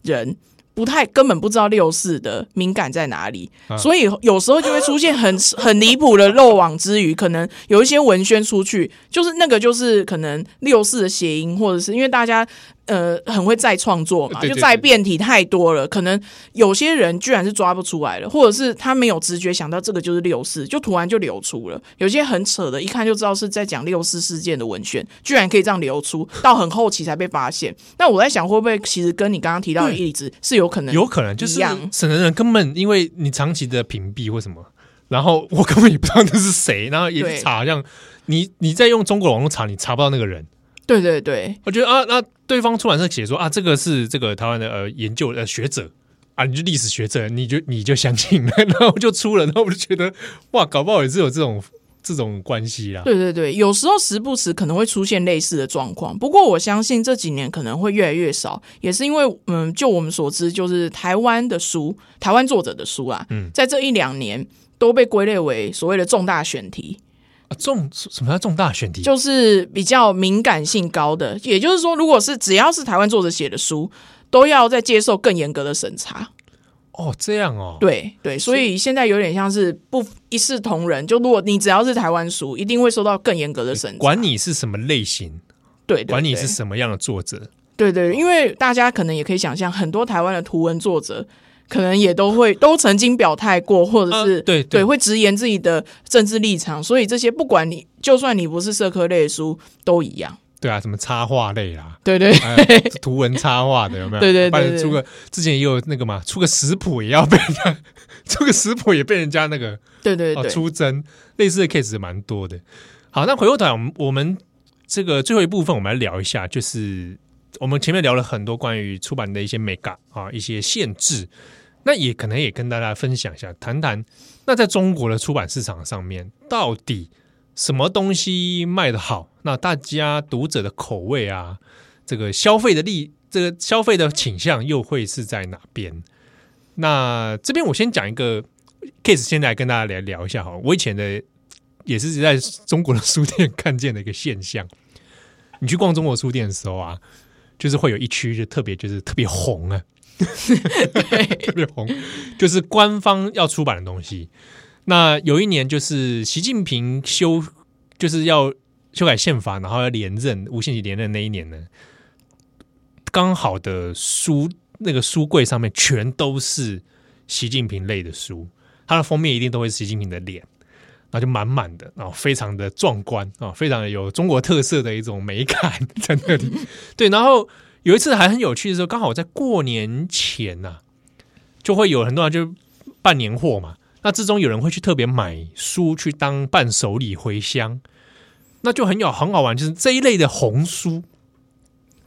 人不太根本不知道六四的敏感在哪里，啊、所以有时候就会出现很 *laughs* 很离谱的漏网之鱼。可能有一些文宣出去，就是那个就是可能六四的谐音，或者是因为大家。呃，很会再创作嘛，就再变体太多了，可能有些人居然是抓不出来了，或者是他没有直觉想到这个就是六四，就突然就流出了。有些很扯的，一看就知道是在讲六四事件的文宣，居然可以这样流出，到很后期才被发现。*laughs* 那我在想，会不会其实跟你刚刚提到的例子是有可能？有可能就是省的人根本因为你长期的屏蔽或什么，然后我根本也不知道那是谁，然后也查，好像你你在用中国网络查，你查不到那个人。对对对，我觉得啊，那对方出版社写说啊，这个是这个台湾的呃研究呃学者啊，你就历史学者，你就你就相信了，*laughs* 然后就出了，然后我就觉得哇，搞不好也是有这种这种关系啦。对对对，有时候时不时可能会出现类似的状况，不过我相信这几年可能会越来越少，也是因为嗯，就我们所知，就是台湾的书，台湾作者的书啊，嗯，在这一两年都被归类为所谓的重大选题。啊，重什么叫重大选题？就是比较敏感性高的，也就是说，如果是只要是台湾作者写的书，都要再接受更严格的审查。哦，这样哦，对对，所以现在有点像是不一视同仁。就如果你只要是台湾书，一定会受到更严格的审查，管你是什么类型，对，对，对，管你是什么样的作者，对，对对，因为大家可能也可以想象，很多台湾的图文作者。可能也都会都曾经表态过，或者是、呃、对对，对会直言自己的政治立场，所以这些不管你就算你不是社科类的书都一样。对啊，什么插画类啦，对对，图文插画的有没有？对对对，对，出个之前也有那个嘛，出个食谱也要被人家出个食谱也被人家那个对对对、哦、出征，类似的 case 蛮多的。好，那回过头来，我们我们这个最后一部分，我们来聊一下，就是我们前面聊了很多关于出版的一些美感啊，一些限制。那也可能也跟大家分享一下，谈谈那在中国的出版市场上面，到底什么东西卖得好？那大家读者的口味啊，这个消费的力，这个消费的倾向又会是在哪边？那这边我先讲一个 case 现在来跟大家来聊一下哈。我以前的也是在中国的书店看见的一个现象。你去逛中国书店的时候啊，就是会有一区就特别就是特别红啊，*laughs* 特别红，就是官方要出版的东西。那有一年就是习近平修就是要修改宪法，然后要连任无限期连任那一年呢，刚好的书那个书柜上面全都是习近平类的书，它的封面一定都会习近平的脸。那就满满的啊，非常的壮观啊，非常的有中国特色的一种美感 *laughs* 在那里。对，然后有一次还很有趣的时候，刚好在过年前呐、就会有很多人就办年货嘛。那之中有人会去特别买书去当伴手礼回乡，那就很有很好玩，就是这一类的红书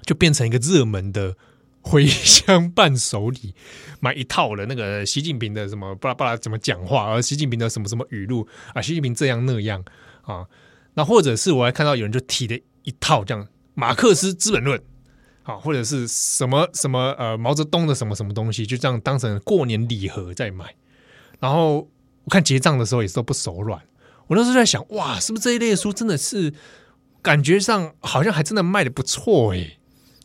就变成一个热门的。回乡伴手礼，买一套的那个习近平的什么巴拉巴拉怎么讲话，而习近平的什么什么语录啊，习近平这样那样啊，那或者是我还看到有人就提了一套这样马克思资本论啊，或者是什么什么呃毛泽东的什么什么东西，就这样当成过年礼盒在卖。然后我看结账的时候也是都不手软，我那时候在想，哇，是不是这一类书真的是感觉上好像还真的卖的不错哎。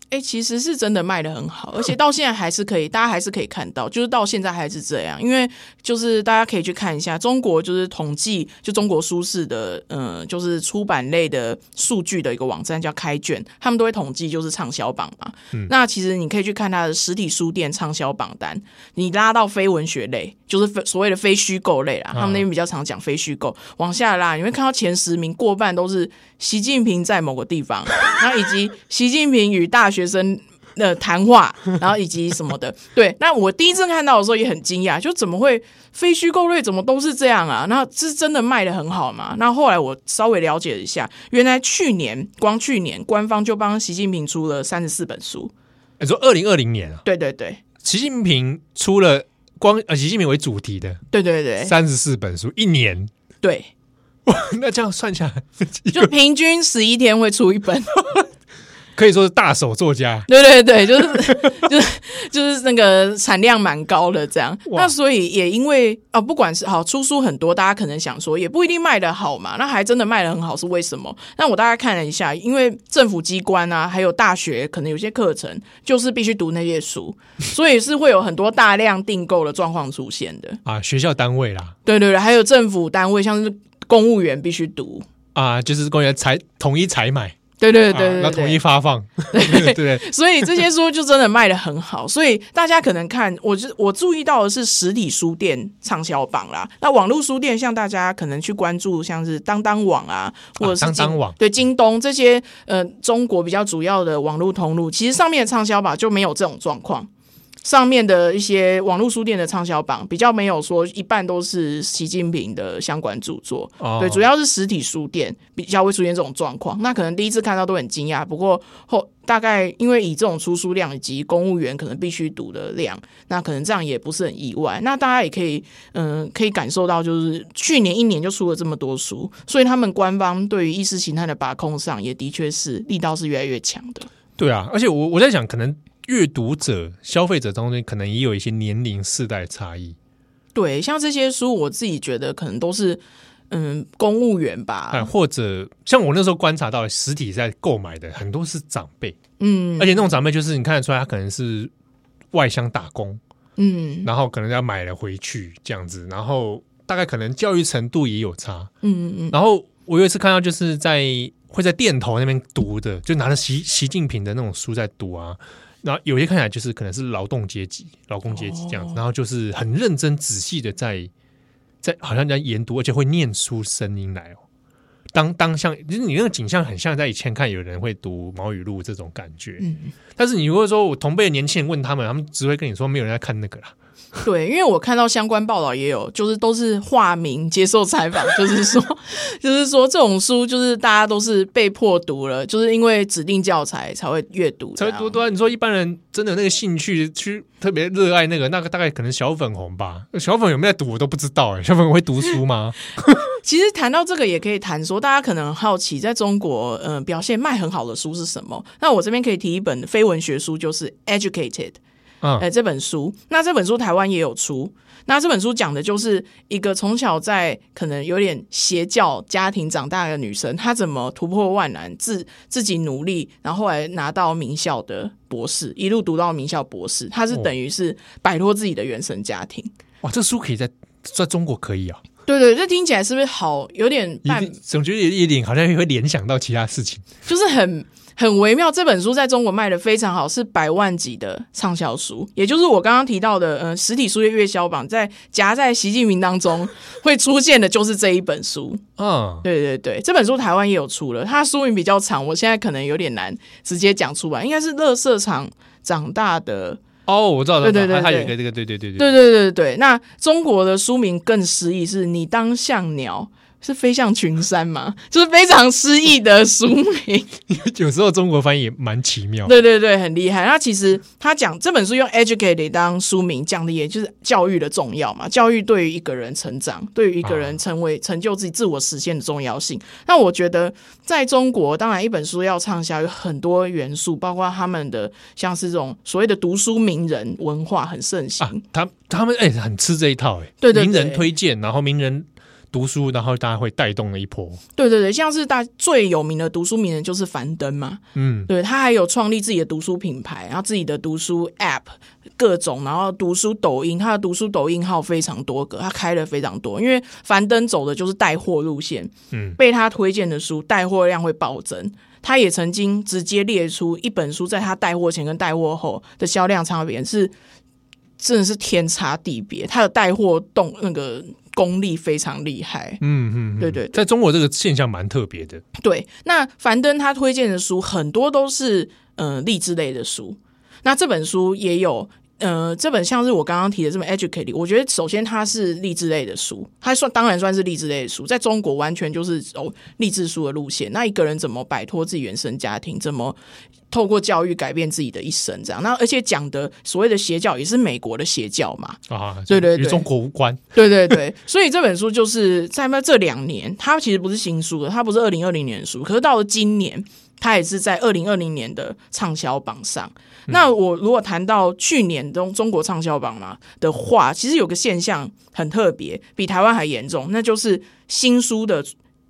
哎、欸，其实是真的卖的很好，而且到现在还是可以，大家还是可以看到，就是到现在还是这样。因为就是大家可以去看一下中国就是统计，就中国书市的，嗯、呃，就是出版类的数据的一个网站叫开卷，他们都会统计就是畅销榜嘛。嗯、那其实你可以去看它的实体书店畅销榜单，你拉到非文学类，就是非所谓的非虚构类啦，他们那边比较常讲非虚构，往下拉你会看到前十名过半都是习近平在某个地方，*laughs* 然后以及习近平与大学生的谈话，*laughs* 然后以及什么的，对。那我第一次看到的时候也很惊讶，就怎么会非虚构类怎么都是这样啊？那这是真的卖的很好嘛？那后来我稍微了解了一下，原来去年光去年官方就帮习近平出了三十四本书。你说二零二零年啊？对对对，习近平出了光呃习近平为主题的，对对对，三十四本书一年，对。哇，*laughs* 那这样算下来，就平均十一天会出一本。*laughs* 可以说是大手作家，对对对，就是 *laughs* 就是就是那个产量蛮高的这样。那所以也因为啊，不管是好出书很多，大家可能想说也不一定卖的好嘛。那还真的卖得很好，是为什么？那我大概看了一下，因为政府机关啊，还有大学可能有些课程就是必须读那些书，*laughs* 所以是会有很多大量订购的状况出现的啊。学校单位啦，对对对，还有政府单位，像是公务员必须读啊，就是公务员采统一采买。对对对对，要统一发放，*laughs* 对对，所以这些书就真的卖的很好。所以大家可能看，我就我注意到的是实体书店畅销榜啦。那网络书店，像大家可能去关注，像是当当网啊，或者是当当网，对京东这些呃中国比较主要的网络通路，其实上面的畅销榜就没有这种状况。上面的一些网络书店的畅销榜比较没有说一半都是习近平的相关著作，哦、对，主要是实体书店比较会出现这种状况。那可能第一次看到都很惊讶，不过后大概因为以这种出书量以及公务员可能必须读的量，那可能这样也不是很意外。那大家也可以嗯、呃，可以感受到就是去年一年就出了这么多书，所以他们官方对于意识形态的把控上也的确是力道是越来越强的。对啊，而且我我在想可能。阅读者、消费者当中，可能也有一些年龄世代差异。对，像这些书，我自己觉得可能都是嗯，公务员吧，或者像我那时候观察到，实体在购买的很多是长辈，嗯，而且那种长辈就是你看得出来，他可能是外乡打工，嗯，然后可能要买了回去这样子，然后大概可能教育程度也有差，嗯嗯嗯，然后我有一次看到，就是在会在店头那边读的，就拿着习习近平的那种书在读啊。然后有些看起来就是可能是劳动阶级、劳工阶级这样子，哦、然后就是很认真仔细的在在好像在研读，而且会念出声音来哦。当当像就是你那个景象很像在以前看有人会读毛语录这种感觉，嗯，但是你如果说我同辈的年轻人问他们，他们只会跟你说没有人在看那个啦。对，因为我看到相关报道也有，就是都是化名接受采访，就是说，*laughs* 就是说这种书就是大家都是被迫读了，就是因为指定教材才会阅读，才会读多。你说一般人真的有那个兴趣去特别热爱那个，那个大概可能小粉红吧。小粉有没有在读我都不知道哎，小粉红会读书吗？*laughs* 其实谈到这个也可以谈说，大家可能好奇，在中国，嗯、呃，表现卖很好的书是什么？那我这边可以提一本非文学书，就是《Educated》。嗯，哎，这本书，那这本书台湾也有出。那这本书讲的就是一个从小在可能有点邪教家庭长大的女生，她怎么突破万难，自自己努力，然后后来拿到名校的博士，一路读到名校博士，她是等于是摆脱自己的原生家庭。哇，这书可以在在中国可以啊？对对，这听起来是不是好有点半？总觉得有一点好像会联想到其他事情，就是很。很微妙，这本书在中国卖的非常好，是百万级的畅销书，也就是我刚刚提到的，呃，实体书的月销榜，在夹在习近平当中会出现的，就是这一本书。嗯，对对对，这本书台湾也有出了，它书名比较长，我现在可能有点难直接讲出来，应该是乐色场长大的。哦，我知道，对对对，它有一个这个，对对对对，对对对对。那中国的书名更诗意，是你当像鸟。是飞向群山吗？*laughs* 就是非常诗意的书名。*laughs* 有时候中国翻译也蛮奇妙。对对对，很厉害。那其实他讲这本书用 “educated” 当书名，讲的也就是教育的重要嘛。教育对于一个人成长，对于一个人成为成就自己、自我实现的重要性。啊、那我觉得在中国，当然一本书要畅销，有很多元素，包括他们的像是这种所谓的读书名人文化很盛行。啊、他他们哎、欸，很吃这一套哎、欸。对，对对，名人推荐，然后名人。读书，然后大家会带动了一波。对对对，像是大最有名的读书名人就是樊登嘛。嗯，对，他还有创立自己的读书品牌，然后自己的读书 App 各种，然后读书抖音，他的读书抖音号非常多个，他开了非常多。因为樊登走的就是带货路线，嗯，被他推荐的书带货量会暴增。他也曾经直接列出一本书在他带货前跟带货后的销量差别是真的是天差地别。他的带货动那个。功力非常厉害，嗯嗯，对，对对，在中国这个现象蛮特别的。对，那樊登他推荐的书很多都是呃励志类的书，那这本书也有，呃，这本像是我刚刚提的这本《Educate》，我觉得首先它是励志类的书，它算当然算是励志类的书，在中国完全就是走励志书的路线。那一个人怎么摆脱自己原生家庭，怎么？透过教育改变自己的一生，这样。那而且讲的所谓的邪教也是美国的邪教嘛？啊，对对对，与中国无关。对对对，所以这本书就是在那这两年，它其实不是新书了，它不是二零二零年的书，可是到了今年，它也是在二零二零年的畅销榜上。那我如果谈到去年中中国畅销榜嘛的话，其实有个现象很特别，比台湾还严重，那就是新书的。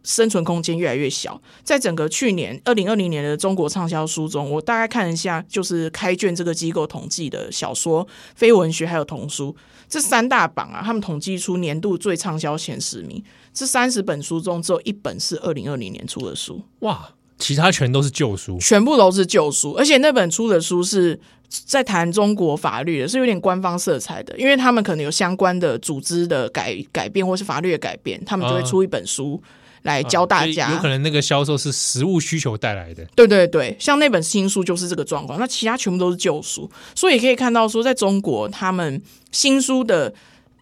生存空间越来越小，在整个去年二零二零年的中国畅销书中，我大概看一下，就是开卷这个机构统计的小说、非文学还有童书。这三大榜啊，他们统计出年度最畅销前十名，这三十本书中只有一本是二零二零年出的书，哇，其他全都是旧书，全部都是旧书，而且那本出的书是在谈中国法律的，是有点官方色彩的，因为他们可能有相关的组织的改改变或是法律的改变，他们就会出一本书。啊来教大家，啊、有可能那个销售是实物需求带来的。对对对，像那本新书就是这个状况，那其他全部都是旧书，所以可以看到说，在中国他们新书的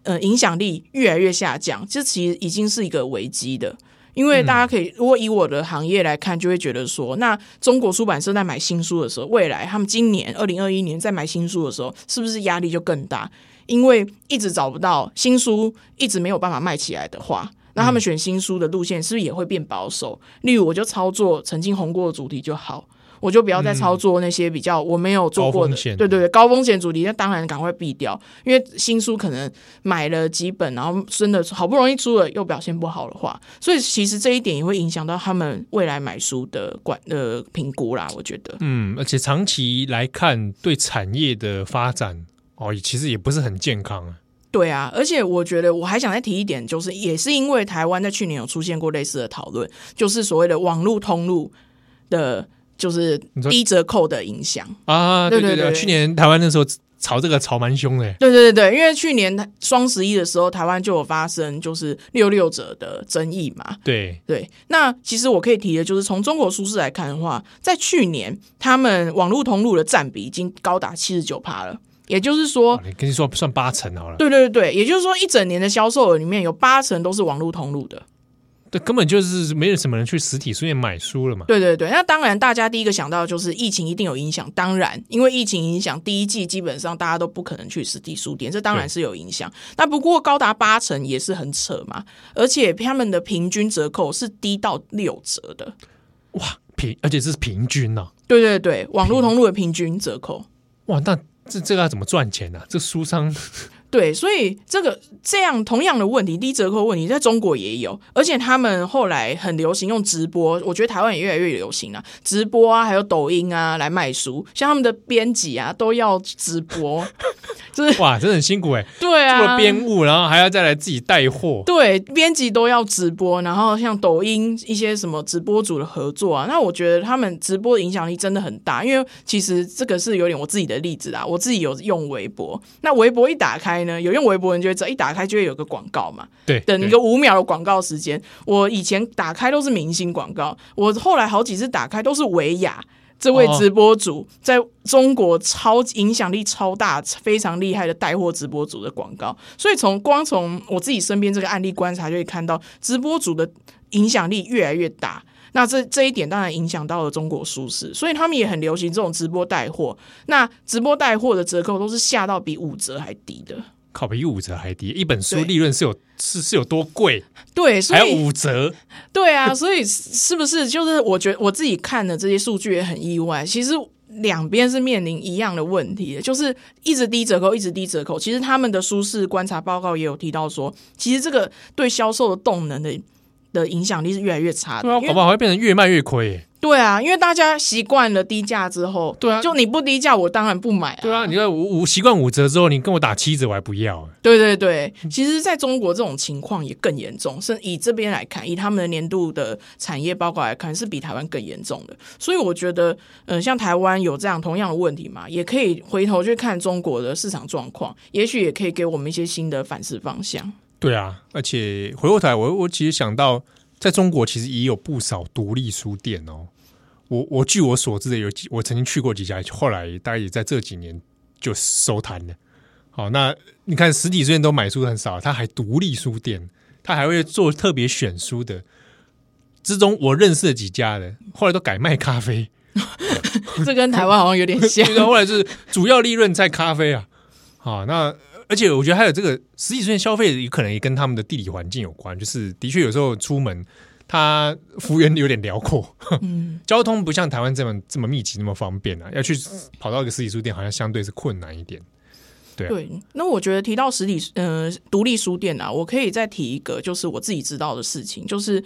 呃影响力越来越下降，这其实已经是一个危机的。因为大家可以，如果以我的行业来看，就会觉得说，那中国出版社在买新书的时候，未来他们今年二零二一年在买新书的时候，是不是压力就更大？因为一直找不到新书，一直没有办法卖起来的话。那他们选新书的路线是不是也会变保守？例如，我就操作曾经红过的主题就好，我就不要再操作那些比较我没有做过的。对对对，高风险主题，那当然赶快避掉，因为新书可能买了几本，然后真的好不容易出了又表现不好的话，所以其实这一点也会影响到他们未来买书的管呃评估啦。我觉得，嗯，而且长期来看，对产业的发展哦，其实也不是很健康啊。对啊，而且我觉得我还想再提一点，就是也是因为台湾在去年有出现过类似的讨论，就是所谓的网络通路的，就是低折扣的影响啊。对对对，去年台湾那时候炒这个炒蛮凶的。对对对对，因为去年双十一的时候，台湾就有发生就是六六折的争议嘛。对对，那其实我可以提的就是从中国书市来看的话，在去年他们网络通路的占比已经高达七十九趴了。也就是说，你跟你说算八成好了。对对对，也就是说，一整年的销售额里面有八成都是网络通路的。对，根本就是没有什么人去实体书店买书了嘛。对对对，那当然，大家第一个想到的就是疫情一定有影响。当然，因为疫情影响，第一季基本上大家都不可能去实体书店，这当然是有影响。那不过高达八成也是很扯嘛，而且他们的平均折扣是低到六折的。哇，平而且这是平均呐、啊。对对对，网络通路的平均折扣。哇，那。这这个要怎么赚钱呢、啊？这书商。对，所以这个这样同样的问题，低折扣问题，在中国也有，而且他们后来很流行用直播，我觉得台湾也越来越流行了，直播啊，还有抖音啊来卖书，像他们的编辑啊都要直播，就是哇，真的很辛苦哎，*laughs* 对啊，做了编务，然后还要再来自己带货，对，编辑都要直播，然后像抖音一些什么直播主的合作啊，那我觉得他们直播的影响力真的很大，因为其实这个是有点我自己的例子啊，我自己有用微博，那微博一打开。有用微博人就会知道，一打开就会有个广告嘛。对，等一个五秒的广告时间。我以前打开都是明星广告，我后来好几次打开都是维亚这位直播主在中国超影响力超大、非常厉害的带货直播主的广告。所以从光从我自己身边这个案例观察，就可以看到直播主的影响力越来越大。那这这一点当然影响到了中国书市，所以他们也很流行这种直播带货。那直播带货的折扣都是下到比五折还低的。靠，比五折还低，一本书利润是有是是有多贵？对，所以还有五折。对啊，所以是不是就是我觉得我自己看的这些数据也很意外。其实两边是面临一样的问题，就是一直低折扣，一直低折扣。其实他们的书市观察报告也有提到说，其实这个对销售的动能的的影响力是越来越差的。对啊，搞不好会变成越卖越亏。对啊，因为大家习惯了低价之后，对啊，就你不低价，我当然不买啊。对啊，你看五五习惯五折之后，你跟我打七折，我还不要。对对对，其实，在中国这种情况也更严重，甚至以这边来看，以他们的年度的产业报告来看，是比台湾更严重的。所以我觉得，嗯、呃，像台湾有这样同样的问题嘛，也可以回头去看中国的市场状况，也许也可以给我们一些新的反思方向。对啊，而且回过头来，我我其实想到，在中国其实也有不少独立书店哦。我我据我所知的有几，我曾经去过几家，后来大概也在这几年就收摊了。好，那你看实体书店都买书很少，他还独立书店，他还会做特别选书的。之中我认识的几家的，后来都改卖咖啡，*laughs* 这跟台湾好像有点像。*laughs* 后来就是主要利润在咖啡啊。好，那而且我觉得还有这个实体书店消费，也可能也跟他们的地理环境有关，就是的确有时候出门。它幅员有点辽阔，嗯，*laughs* 交通不像台湾这么这么密集，那么方便啊。要去跑到一个实体书店，好像相对是困难一点。对啊，对，那我觉得提到实体呃独立书店啊，我可以再提一个，就是我自己知道的事情，就是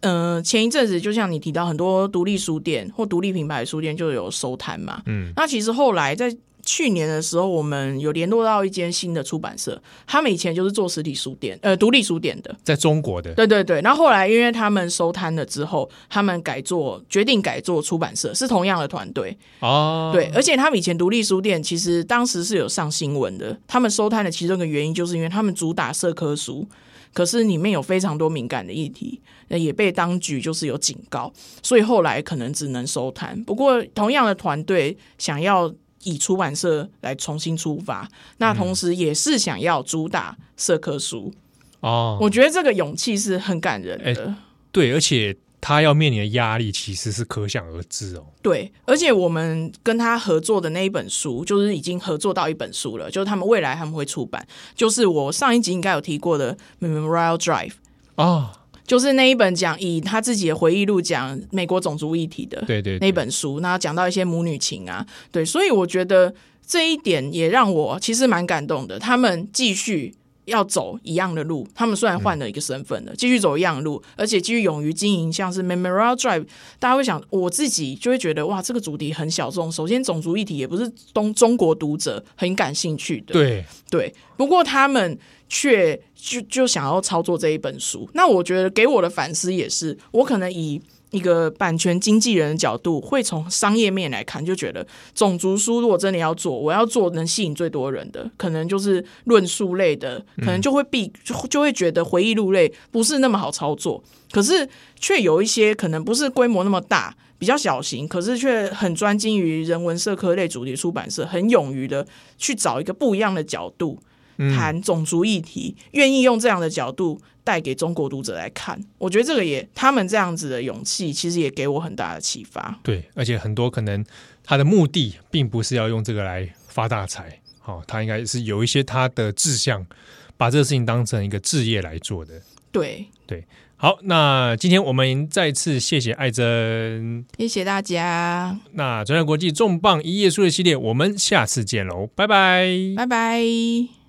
呃前一阵子，就像你提到很多独立书店或独立品牌书店就有收摊嘛，嗯，那其实后来在。去年的时候，我们有联络到一间新的出版社，他们以前就是做实体书店，呃，独立书店的，在中国的。对对对，然后后来因为他们收摊了之后，他们改做，决定改做出版社，是同样的团队哦。对，而且他们以前独立书店其实当时是有上新闻的，他们收摊的其中一个原因就是因为他们主打社科书，可是里面有非常多敏感的议题，那也被当局就是有警告，所以后来可能只能收摊。不过同样的团队想要。以出版社来重新出发，那同时也是想要主打社科书哦。我觉得这个勇气是很感人的。欸，对，而且他要面临的压力其实是可想而知哦。对，而且我们跟他合作的那一本书，就是已经合作到一本书了，就是他们未来他们会出版，就是我上一集应该有提过的《Memorial Drive》哦。就是那一本讲以他自己的回忆录讲美国种族议题的，对对，那本书，那讲到一些母女情啊，对，所以我觉得这一点也让我其实蛮感动的。他们继续要走一样的路，他们虽然换了一个身份了，继续走一样的路，而且继续勇于经营，像是 Memorial Drive，大家会想，我自己就会觉得哇，这个主题很小众。首先，种族议题也不是东中国读者很感兴趣的，对对。不过他们。却就就想要操作这一本书，那我觉得给我的反思也是，我可能以一个版权经纪人的角度，会从商业面来看，就觉得种族书如果真的要做，我要做能吸引最多人的，可能就是论述类的，可能就会避就就会觉得回忆录类不是那么好操作。可是却有一些可能不是规模那么大，比较小型，可是却很专精于人文社科类主题出版社，很勇于的去找一个不一样的角度。谈种族议题，愿意用这样的角度带给中国读者来看，我觉得这个也他们这样子的勇气，其实也给我很大的启发。对，而且很多可能他的目的并不是要用这个来发大财，好，他应该是有一些他的志向，把这个事情当成一个志业来做的。对对，好，那今天我们再次谢谢艾珍，谢谢大家。那转角国际重磅一页书的系列，我们下次见喽，拜拜，拜拜。